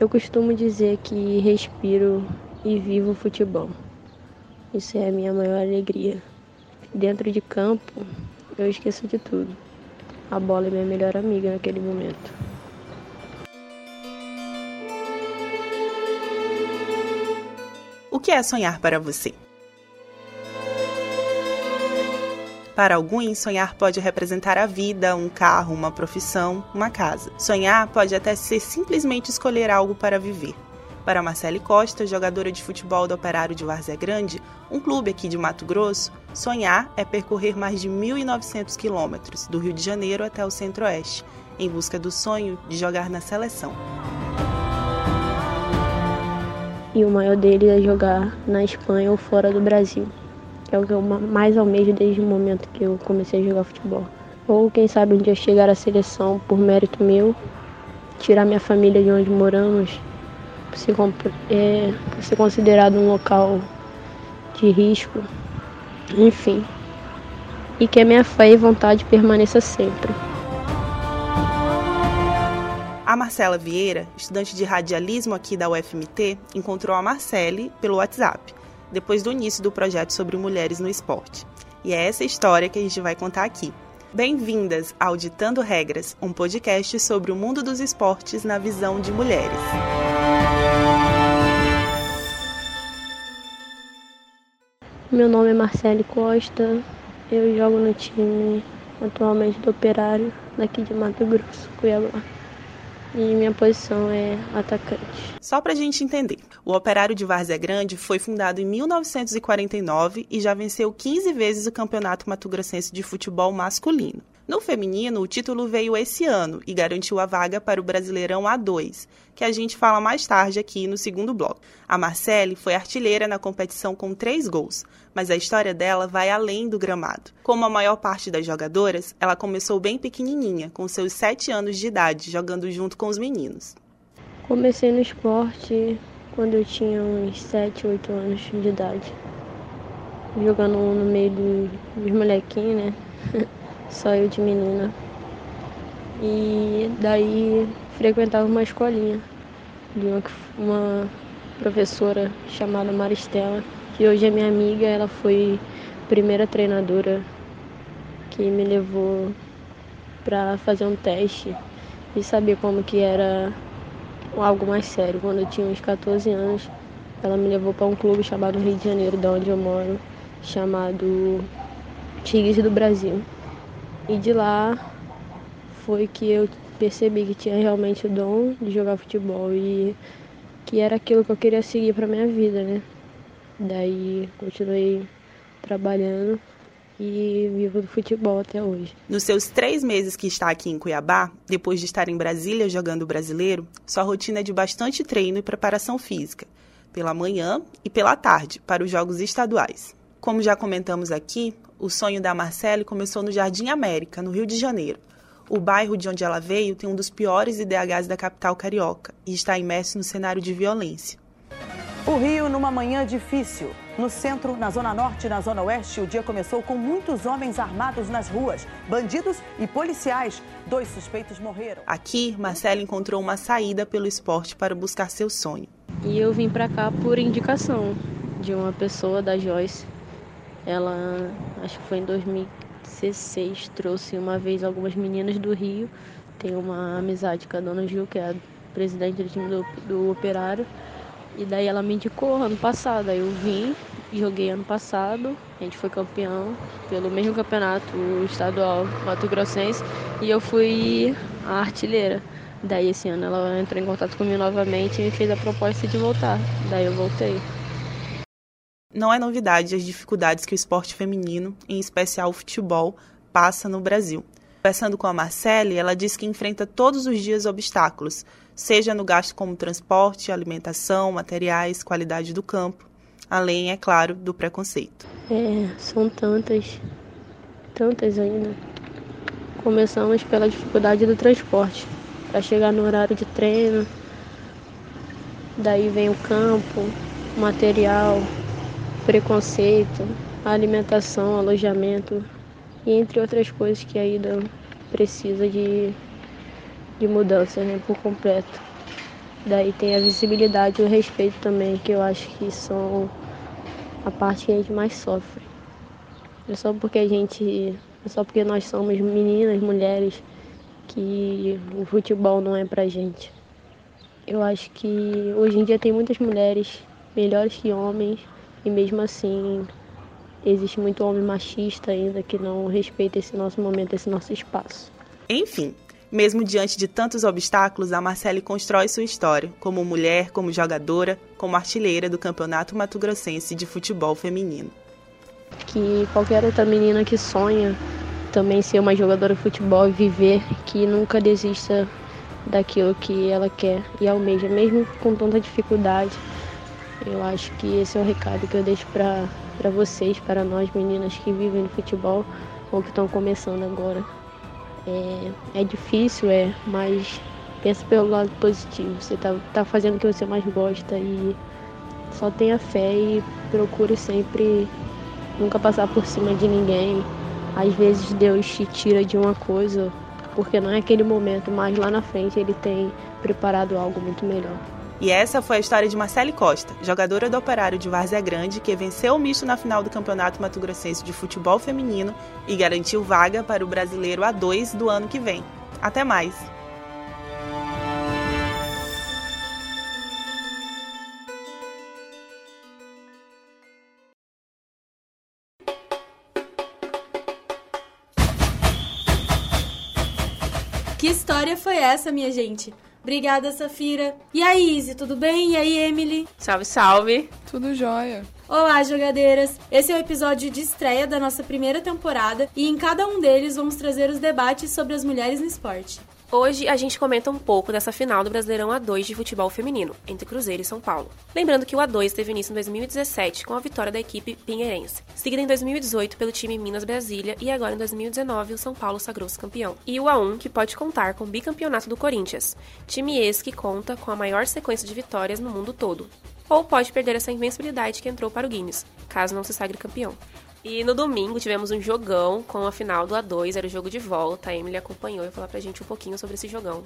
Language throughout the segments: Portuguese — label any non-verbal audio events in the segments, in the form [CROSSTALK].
Eu costumo dizer que respiro e vivo futebol. Isso é a minha maior alegria. Dentro de campo, eu esqueço de tudo. A bola é minha melhor amiga naquele momento. O que é sonhar para você? Para alguns, sonhar pode representar a vida, um carro, uma profissão, uma casa. Sonhar pode até ser simplesmente escolher algo para viver. Para Marcele Costa, jogadora de futebol do Operário de Várzea Grande, um clube aqui de Mato Grosso, sonhar é percorrer mais de 1.900 quilômetros, do Rio de Janeiro até o Centro-Oeste, em busca do sonho de jogar na seleção. E o maior dele é jogar na Espanha ou fora do Brasil, que é o que eu mais almejo desde o momento que eu comecei a jogar futebol. Ou quem sabe um dia chegar à seleção por mérito meu, tirar minha família de onde moramos ser, é, ser considerado um local de risco, enfim. E que a minha fé e vontade permaneça sempre. A Marcela Vieira, estudante de radialismo aqui da UFMT, encontrou a Marcele pelo WhatsApp, depois do início do projeto sobre mulheres no esporte. E é essa história que a gente vai contar aqui. Bem-vindas ao Ditando Regras, um podcast sobre o mundo dos esportes na visão de mulheres. Meu nome é Marcele Costa, eu jogo no time atualmente do Operário, daqui de Mato Grosso, Cuiabá. E minha posição é atacante. Só para a gente entender, o Operário de Várzea Grande foi fundado em 1949 e já venceu 15 vezes o Campeonato Mato Grossense de Futebol Masculino. No feminino, o título veio esse ano e garantiu a vaga para o Brasileirão A2, que a gente fala mais tarde aqui no segundo bloco. A Marcele foi artilheira na competição com três gols, mas a história dela vai além do gramado. Como a maior parte das jogadoras, ela começou bem pequenininha, com seus sete anos de idade, jogando junto com os meninos. Comecei no esporte quando eu tinha uns 7, 8 anos de idade. Jogando no meio dos molequinhos, né? [LAUGHS] só eu de menina. E daí frequentava uma escolinha de uma, uma professora chamada Maristela, que hoje é minha amiga, ela foi primeira treinadora que me levou para fazer um teste e saber como que era algo mais sério. Quando eu tinha uns 14 anos, ela me levou para um clube chamado Rio de Janeiro, da onde eu moro, chamado Tigres do Brasil. E de lá foi que eu percebi que tinha realmente o dom de jogar futebol e que era aquilo que eu queria seguir para minha vida, né? Daí continuei trabalhando e vivo do futebol até hoje. Nos seus três meses que está aqui em Cuiabá, depois de estar em Brasília jogando brasileiro, sua rotina é de bastante treino e preparação física, pela manhã e pela tarde, para os jogos estaduais. Como já comentamos aqui, o sonho da Marcele começou no Jardim América, no Rio de Janeiro. O bairro de onde ela veio tem um dos piores IDHs da capital carioca e está imerso no cenário de violência. O Rio numa manhã difícil. No centro, na zona norte e na zona oeste, o dia começou com muitos homens armados nas ruas, bandidos e policiais. Dois suspeitos morreram. Aqui, Marcela encontrou uma saída pelo esporte para buscar seu sonho. E eu vim para cá por indicação de uma pessoa da Joyce ela, acho que foi em 2016, trouxe uma vez algumas meninas do Rio. Tem uma amizade com a dona Gil, que é a presidente do time do, do Operário. E daí ela me indicou ano passado. Aí eu vim, joguei ano passado. A gente foi campeão pelo mesmo campeonato estadual Mato Grossense. E eu fui a artilheira. Daí esse ano ela entrou em contato comigo novamente e me fez a proposta de voltar. Daí eu voltei. Não é novidade as dificuldades que o esporte feminino, em especial o futebol, passa no Brasil. Conversando com a Marcele, ela diz que enfrenta todos os dias obstáculos, seja no gasto como transporte, alimentação, materiais, qualidade do campo, além, é claro, do preconceito. É, são tantas, tantas ainda. Começamos pela dificuldade do transporte, para chegar no horário de treino, daí vem o campo, o material, preconceito, alimentação, alojamento e entre outras coisas que ainda precisa de, de mudança né, por completo. Daí tem a visibilidade e o respeito também, que eu acho que são a parte que a gente mais sofre. É só porque a gente. É só porque nós somos meninas, mulheres, que o futebol não é pra gente. Eu acho que hoje em dia tem muitas mulheres melhores que homens e mesmo assim existe muito homem machista ainda que não respeita esse nosso momento, esse nosso espaço. Enfim, mesmo diante de tantos obstáculos, a Marcele constrói sua história, como mulher, como jogadora, como artilheira do Campeonato Mato Grossense de Futebol Feminino. Que qualquer outra menina que sonha também ser uma jogadora de futebol e viver, que nunca desista daquilo que ela quer e almeja, mesmo com tanta dificuldade. Eu acho que esse é o recado que eu deixo para vocês, para nós meninas que vivem no futebol ou que estão começando agora. É, é difícil, é, mas pensa pelo lado positivo. Você tá, tá fazendo o que você mais gosta e só tenha fé e procure sempre nunca passar por cima de ninguém. Às vezes Deus te tira de uma coisa porque não é aquele momento, mas lá na frente ele tem preparado algo muito melhor. E essa foi a história de Marcele Costa, jogadora do Operário de Várzea Grande, que venceu o misto na final do Campeonato Mato Grossense de Futebol Feminino e garantiu vaga para o Brasileiro A2 do ano que vem. Até mais! Que história foi essa, minha gente? Obrigada, Safira. E aí, Izzy, tudo bem? E aí, Emily? Salve, salve. Tudo jóia. Olá, jogadeiras! Esse é o episódio de estreia da nossa primeira temporada e em cada um deles vamos trazer os debates sobre as mulheres no esporte. Hoje a gente comenta um pouco dessa final do Brasileirão A2 de futebol feminino, entre Cruzeiro e São Paulo. Lembrando que o A2 teve início em 2017 com a vitória da equipe pinheirense, seguida em 2018 pelo time Minas Brasília e agora em 2019 o São Paulo sagrou-se campeão. E o A1 que pode contar com o bicampeonato do Corinthians, time esse que conta com a maior sequência de vitórias no mundo todo. Ou pode perder essa invencibilidade que entrou para o Guinness, caso não se sagre campeão. E no domingo tivemos um jogão com a final do A2, era o jogo de volta. A Emily acompanhou e falar pra gente um pouquinho sobre esse jogão.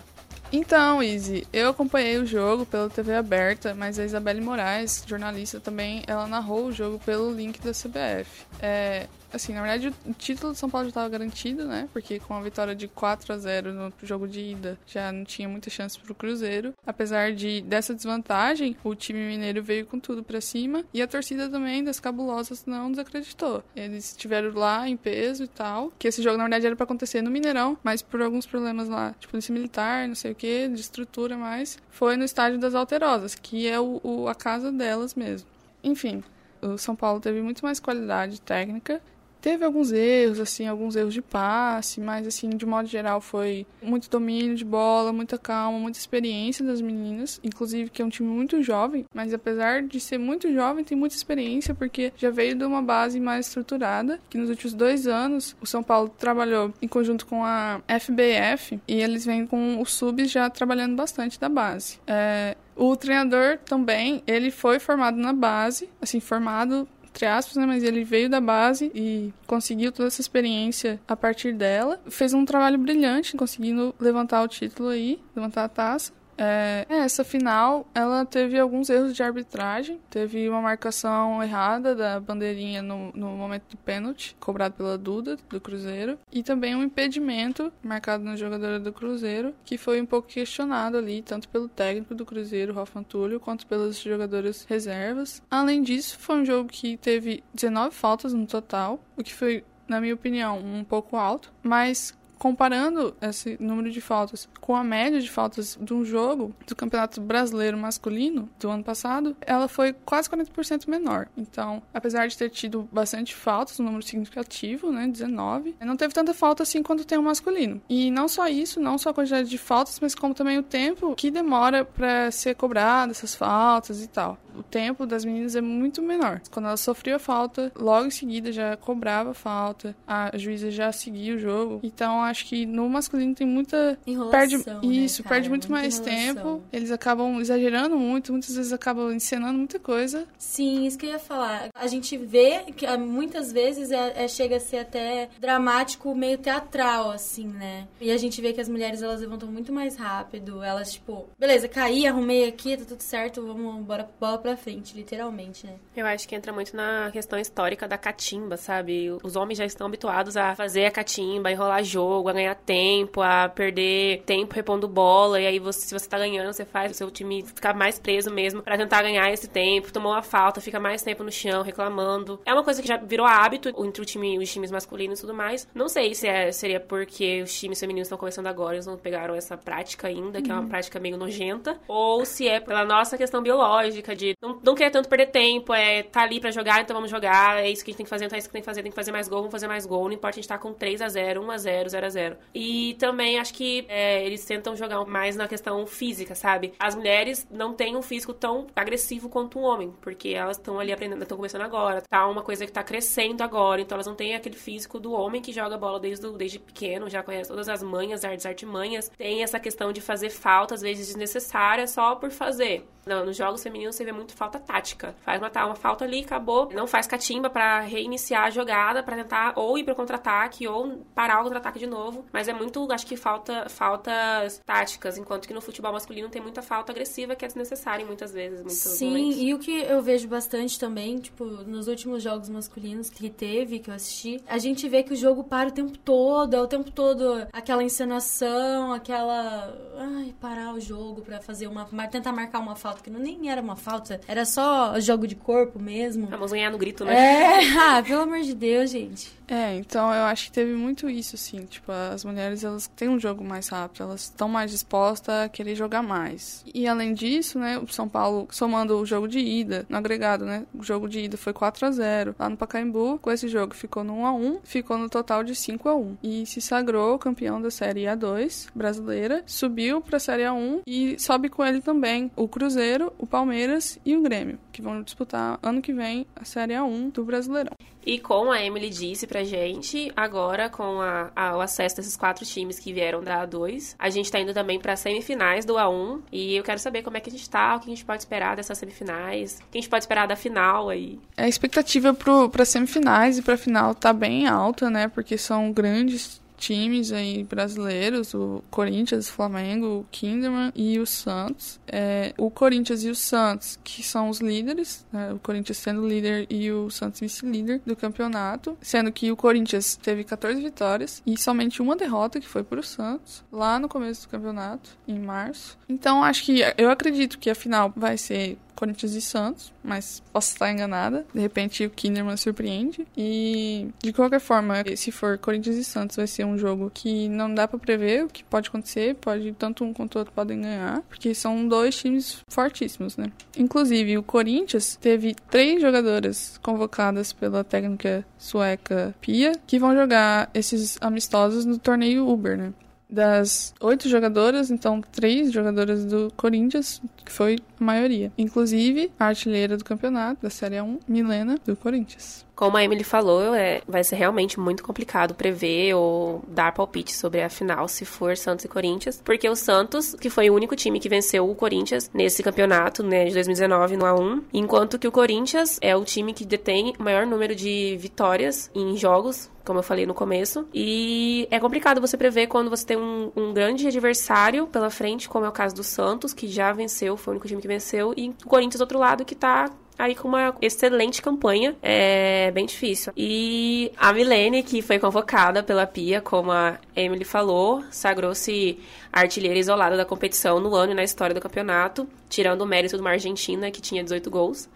Então, Izzy, eu acompanhei o jogo pela TV aberta, mas a Isabelle Moraes, jornalista também, ela narrou o jogo pelo link da CBF. É, assim, na verdade, o título do São Paulo já estava garantido, né? Porque com a vitória de 4 a 0 no jogo de ida, já não tinha muita chance pro Cruzeiro. Apesar de dessa desvantagem, o time mineiro veio com tudo para cima e a torcida também das cabulosas não desacreditou. Eles estiveram lá em peso e tal, que esse jogo na verdade era para acontecer no Mineirão, mas por alguns problemas lá, de polícia militar, não sei o que, de estrutura mais, foi no estádio das Alterosas, que é o, o a casa delas mesmo. Enfim, o São Paulo teve muito mais qualidade técnica Teve alguns erros, assim, alguns erros de passe, mas, assim, de modo geral foi muito domínio de bola, muita calma, muita experiência das meninas, inclusive que é um time muito jovem, mas apesar de ser muito jovem, tem muita experiência porque já veio de uma base mais estruturada, que nos últimos dois anos o São Paulo trabalhou em conjunto com a FBF e eles vêm com os subs já trabalhando bastante da base. É, o treinador também, ele foi formado na base, assim, formado entre aspas, né? Mas ele veio da base e conseguiu toda essa experiência a partir dela. Fez um trabalho brilhante, conseguindo levantar o título aí, levantar a taça. É, essa final, ela teve alguns erros de arbitragem. Teve uma marcação errada da bandeirinha no, no momento do pênalti, cobrado pela Duda, do Cruzeiro. E também um impedimento marcado na jogadora do Cruzeiro, que foi um pouco questionado ali, tanto pelo técnico do Cruzeiro, Hoffman Túlio, quanto pelas jogadoras reservas. Além disso, foi um jogo que teve 19 faltas no total, o que foi na minha opinião, um pouco alto, mas comparando esse número de faltas com a média de faltas de um jogo do Campeonato Brasileiro masculino do ano passado, ela foi quase 40% menor. Então, apesar de ter tido bastante faltas, um número significativo, né, 19, não teve tanta falta assim quanto tem o masculino. E não só isso, não só a quantidade de faltas, mas como também o tempo que demora para ser cobrado essas faltas e tal o tempo das meninas é muito menor. Quando ela sofria falta, logo em seguida já cobrava falta, a juíza já seguia o jogo. Então acho que no masculino tem muita. Enrolação, perde né, Isso, cara? perde muito mais enrolação. tempo. Eles acabam exagerando muito, muitas vezes acabam encenando muita coisa. Sim, isso que eu ia falar. A gente vê que ah, muitas vezes é, é- chega a ser até dramático, meio teatral, assim, né? E a gente vê que as mulheres elas levantam muito mais rápido. Elas, tipo, beleza, caí, arrumei aqui, tá tudo certo, vamos bora bola pra frente, literalmente, né? Eu acho que entra muito na questão histórica da catimba, sabe? Os homens já estão habituados a fazer a catimba, a enrolar jogo, a ganhar tempo, a perder tempo repondo bola. E aí, você, se você tá ganhando, você faz o seu time ficar mais preso mesmo pra tentar ganhar esse tempo. Tomou uma falta, fica mais tempo no chão, reclamando. É uma coisa que já virou hábito entre o time, os times masculinos e tudo mais. Não sei se é- seria porque os times femininos estão começando agora, eles não pegaram essa prática ainda, que é uma prática meio nojenta. Ou se é pela nossa questão biológica, de não, não querer tanto perder tempo, é tá ali pra jogar, então vamos jogar, é isso que a gente tem que fazer, então é isso que tem que fazer, tem que fazer mais gol, vamos fazer mais gol, não importa a gente tá com 3 a 0 1 a 0 0 a 0 E também acho que é, eles tentam jogar mais na questão física, sabe? As mulheres não têm um físico tão agressivo quanto um homem, porque elas estão ali aprendendo, estão começando agora, tá uma coisa que tá crescendo agora, então elas não têm aquele físico do homem que joga bola desde, o- desde pequeno, já conhece todas as manhas, artes, artimanhas, tem essa questão de fazer falta, às vezes desnecessária, só por fazer. Não, nos jogos femininos você vê muito falta tática. Faz uma, uma falta ali, acabou. Não faz catimba pra reiniciar a jogada, pra tentar ou ir pro contra-ataque ou parar o contra-ataque de novo. Mas é muito, acho que falta faltas táticas, enquanto que no futebol masculino tem muita falta agressiva que é desnecessária muitas vezes. Muitos Sim, momentos. e o que eu vejo bastante também, tipo, nos últimos jogos masculinos que teve, que eu assisti, a gente vê que o jogo para o tempo todo, é o tempo todo aquela encenação, aquela. Ai, parar o jogo pra fazer uma. tentar marcar uma falta, que não nem era uma falta, era só jogo de corpo mesmo. Vamos ganhar no grito, né? É, [LAUGHS] ah, pelo amor de Deus, gente. É, então eu acho que teve muito isso, assim. Tipo, as mulheres, elas têm um jogo mais rápido, elas estão mais dispostas a querer jogar mais. E além disso, né, o São Paulo, somando o jogo de ida, no agregado, né, o jogo de ida foi 4 a 0 lá no Pacaembu. Com esse jogo ficou no 1 a 1 ficou no total de 5 a 1 E se sagrou campeão da Série A2 brasileira, subiu pra Série A1 e sobe com ele também o Cruzeiro, o Palmeiras e o Grêmio, que vão disputar ano que vem a Série A1 do Brasileirão. E como a Emily disse pra gente, agora com a- a- acesso desses quatro times que vieram da A2, a gente tá indo também pra semifinais do A1. E eu quero saber como é que a gente tá, o que a gente pode esperar dessas semifinais, o que a gente pode esperar da final aí. A expectativa para semifinais e para final tá bem alta, né? Porque são grandes times aí brasileiros, o Corinthians, o Flamengo, o Kinderman e o Santos. É, o Corinthians e o Santos, que são os líderes, né? o Corinthians sendo líder e o Santos vice-líder do campeonato, sendo que o Corinthians teve 14 vitórias e somente uma derrota, que foi para o Santos, lá no começo do campeonato, em março. Então acho que eu acredito que a final vai ser Corinthians e Santos, mas posso estar enganada. De repente o Kinderman surpreende. E de qualquer forma, se for Corinthians e Santos, vai ser um jogo que não dá pra prever o que pode acontecer. Pode tanto um quanto o outro podem ganhar, porque são dois times fortíssimos, né? Inclusive o Corinthians teve três jogadoras convocadas pela técnica sueca Pia que vão jogar esses amistosos no torneio Uber, né? Das oito jogadoras, então três jogadoras do Corinthians, que foi maioria. Inclusive a artilheira do campeonato, da Série 1, Milena, do Corinthians. Como a Emily falou, é, vai ser realmente muito complicado prever ou dar palpite sobre a final se for Santos e Corinthians, porque o Santos, que foi o único time que venceu o Corinthians nesse campeonato né, de 2019 no A1, enquanto que o Corinthians é o time que detém o maior número de vitórias em jogos, como eu falei no começo, e é complicado você prever quando você tem um, um grande adversário pela frente, como é o caso do Santos, que já venceu, foi o único time que venceu, e o Corinthians do outro lado que tá aí com uma excelente campanha. É bem difícil. E a Milene, que foi convocada pela Pia, como a Emily falou, sagrou-se artilheira isolada da competição no ano e na história do campeonato, tirando o mérito de uma Argentina que tinha 18 gols.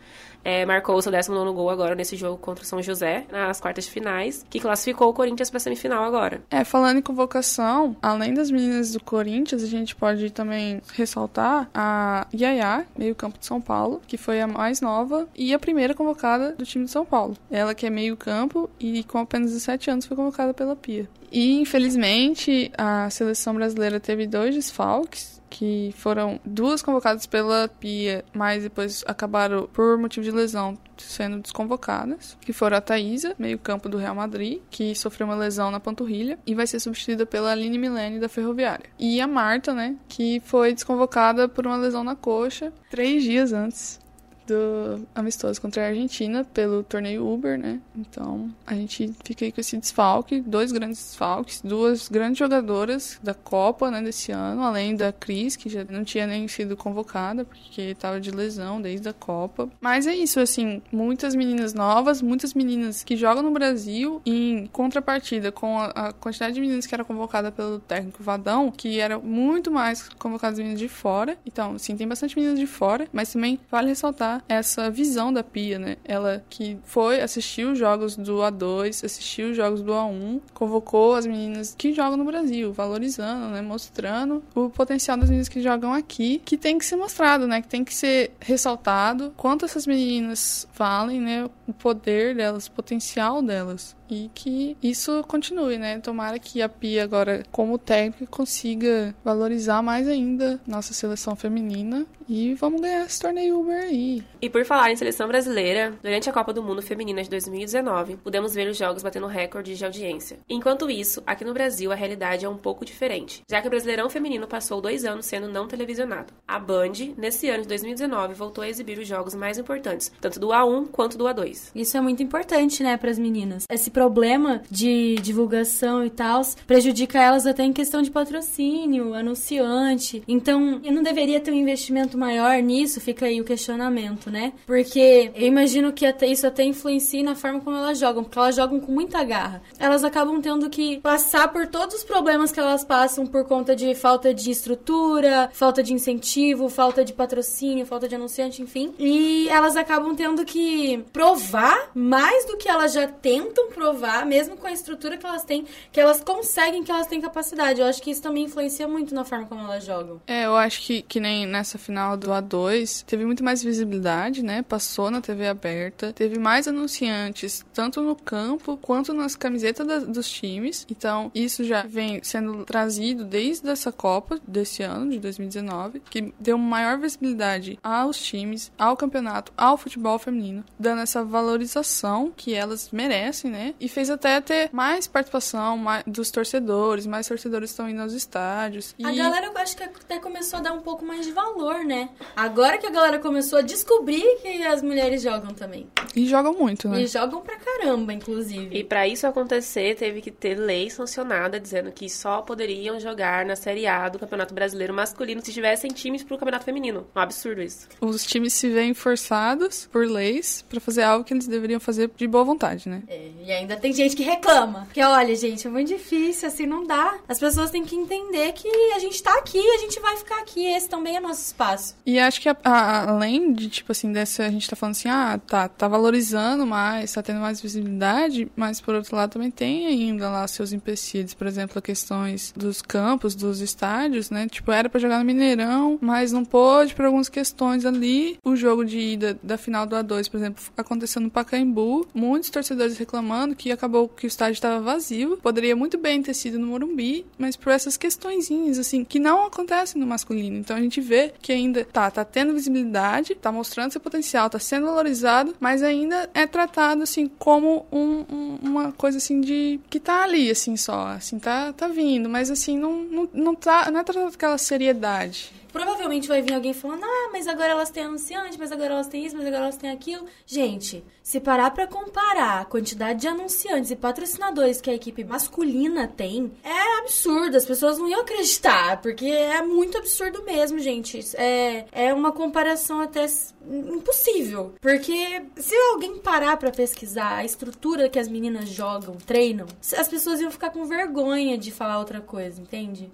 É, marcou o seu 19 gol agora nesse jogo contra o São José, nas quartas de finais, que classificou o Corinthians para semifinal agora. É, falando em convocação, além das meninas do Corinthians, a gente pode também ressaltar a Yaya, meio-campo de São Paulo, que foi a mais nova e a primeira convocada do time de São Paulo. Ela que é meio-campo e com apenas 17 anos foi convocada pela Pia. E infelizmente a seleção brasileira teve dois desfalques que foram duas convocadas pela Pia, mas depois acabaram por motivo de lesão sendo desconvocadas, que foram a Thaisa, meio-campo do Real Madrid, que sofreu uma lesão na panturrilha e vai ser substituída pela Aline Milene da Ferroviária. E a Marta, né, que foi desconvocada por uma lesão na coxa três dias antes do amistoso contra a Argentina pelo torneio Uber, né? Então a gente fica aí com esse desfalque, dois grandes desfalques, duas grandes jogadoras da Copa, né, desse ano, além da Cris, que já não tinha nem sido convocada porque estava de lesão desde a Copa. Mas é isso, assim, muitas meninas novas, muitas meninas que jogam no Brasil em contrapartida com a, a quantidade de meninas que era convocada pelo técnico Vadão, que era muito mais convocadas meninas de fora. Então, sim, tem bastante meninas de fora, mas também vale ressaltar essa visão da Pia, né? Ela que foi, assistiu os jogos do A2, assistiu os jogos do A1, convocou as meninas que jogam no Brasil, valorizando, né? Mostrando o potencial das meninas que jogam aqui, que tem que ser mostrado, né? Que tem que ser ressaltado quanto essas meninas valem, né? O poder delas, o potencial delas e que isso continue, né? Tomara que a Pia agora, como técnica, consiga valorizar mais ainda nossa seleção feminina e vamos ganhar esse torneio Uber aí. E por falar em seleção brasileira, durante a Copa do Mundo Feminina de 2019, pudemos ver os jogos batendo recordes de audiência. Enquanto isso, aqui no Brasil a realidade é um pouco diferente, já que o Brasileirão Feminino passou dois anos sendo não televisionado. A Band, nesse ano de 2019, voltou a exibir os jogos mais importantes, tanto do A1 quanto do A2. Isso é muito importante, né, para as meninas. Esse problema de divulgação e tal prejudica elas até em questão de patrocínio, anunciante. Então, eu não deveria ter um investimento maior nisso? Fica aí o questionamento, né? Porque eu imagino que até isso até influencia na forma como elas jogam, porque elas jogam com muita garra. Elas acabam tendo que passar por todos os problemas que elas passam por conta de falta de estrutura, falta de incentivo, falta de patrocínio, falta de anunciante, enfim. E elas acabam tendo que provar mais do que elas já tentam provar provar, mesmo com a estrutura que elas têm, que elas conseguem, que elas têm capacidade. Eu acho que isso também influencia muito na forma como elas jogam. É, eu acho que, que nem nessa final do A2, teve muito mais visibilidade, né? Passou na TV aberta, teve mais anunciantes, tanto no campo quanto nas camisetas da, dos times. Então, isso já vem sendo trazido desde essa Copa desse ano, de 2019, que deu maior visibilidade aos times, ao campeonato, ao futebol feminino, dando essa valorização que elas merecem, né? E fez até ter mais participação mais, dos torcedores, mais torcedores estão indo aos estádios. A galera, eu acho que até começou a dar um pouco mais de valor, né? Agora que a galera começou a descobrir que as mulheres jogam também. E jogam muito, né? E jogam pra caramba, inclusive. E para isso acontecer, teve que ter lei sancionada dizendo que só poderiam jogar na Série A do Campeonato Brasileiro masculino se tivessem times pro Campeonato Feminino. Um absurdo isso. Os times se veem forçados por leis para fazer algo que eles deveriam fazer de boa vontade, né? É, e ainda tem gente que reclama. Porque, olha, gente, é muito difícil, assim, não dá. As pessoas têm que entender que a gente tá aqui, a gente vai ficar aqui. Esse também é nosso espaço. E acho que a, a, além de, tipo assim, dessa, a gente tá falando assim, ah, tá, tá valorizando mais, tá tendo mais visibilidade, mas por outro lado também tem ainda lá seus empecilhos. Por exemplo, questões dos campos, dos estádios, né? Tipo, era para jogar no Mineirão, mas não pôde por algumas questões ali. O jogo de ida da final do A2, por exemplo, acontecendo no Pacaembu. Muitos torcedores reclamando que acabou que o estádio estava vazio. Poderia muito bem ter sido no Morumbi, mas por essas questõezinhas, assim, que não acontecem no masculino. Então a gente vê que ainda tá, tá tendo visibilidade, tá mostrando seu potencial, tá sendo valorizado, mas ainda é tratado, assim, como um, um, uma coisa, assim, de... que tá ali, assim, só, assim, tá, tá vindo, mas, assim, não, não, não, tá, não é tratado com aquela seriedade. Provavelmente vai vir alguém falando, ah, mas agora elas têm anunciante, mas agora elas têm isso, mas agora elas têm aquilo. Gente, se parar pra comparar a quantidade de anunciantes e patrocinadores que a equipe masculina tem, é absurdo. As pessoas não iam acreditar, porque é muito absurdo mesmo, gente. É, é uma comparação até impossível. Porque se alguém parar para pesquisar a estrutura que as meninas jogam, treinam, as pessoas iam ficar com vergonha de falar outra coisa, entende?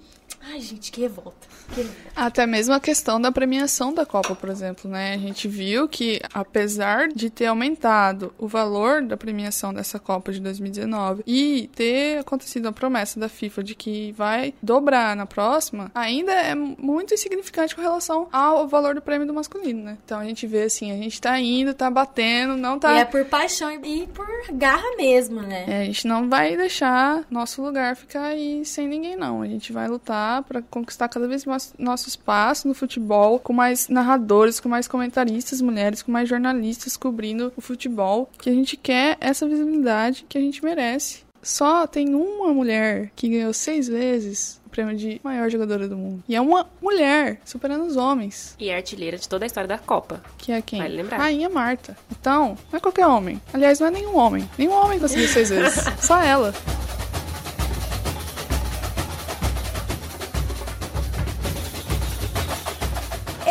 Ai, gente, que revolta. que revolta. Até mesmo a questão da premiação da Copa, por exemplo, né? A gente viu que, apesar de ter aumentado o valor da premiação dessa Copa de 2019 e ter acontecido a promessa da FIFA de vai dobrar na próxima, ainda é muito insignificante com relação ao valor do prêmio do masculino, né? Então a gente vê assim, a gente tá indo, tá batendo, não tá. E é por paixão e por garra mesmo, né? É, a gente não vai deixar nosso lugar ficar aí sem ninguém, não. A gente vai lutar lutar para conquistar cada vez mais nosso espaço no futebol, com mais narradores, com mais comentaristas mulheres, com mais jornalistas cobrindo o futebol, que a gente quer essa visibilidade que a gente merece. Só tem uma mulher que ganhou seis vezes o prêmio de maior jogadora do mundo. E é uma mulher, superando os homens. E é artilheira de toda a história da Copa. Que é quem? Vale lembrar. Rainha Marta. Então, não é qualquer homem. Aliás, não é nenhum homem. Nenhum homem conseguiu seis vezes. [LAUGHS] Só ela.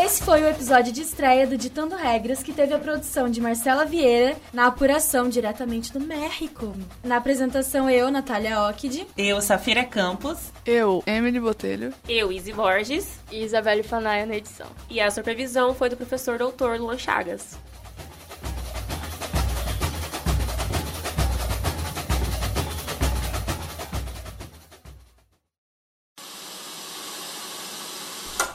Esse foi o episódio de estreia do Ditando Regras, que teve a produção de Marcela Vieira, na apuração diretamente do México. Na apresentação, eu, Natália Ockid. Eu, Safira Campos. Eu, Emily Botelho. Eu, Izzy Borges. E Isabelle Fanaia na edição. E a supervisão foi do professor doutor Luan Chagas.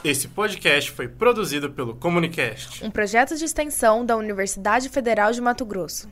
Esse podcast foi produzido pelo Comunicast. um projeto de extensão da Universidade Federal de Mato Grosso.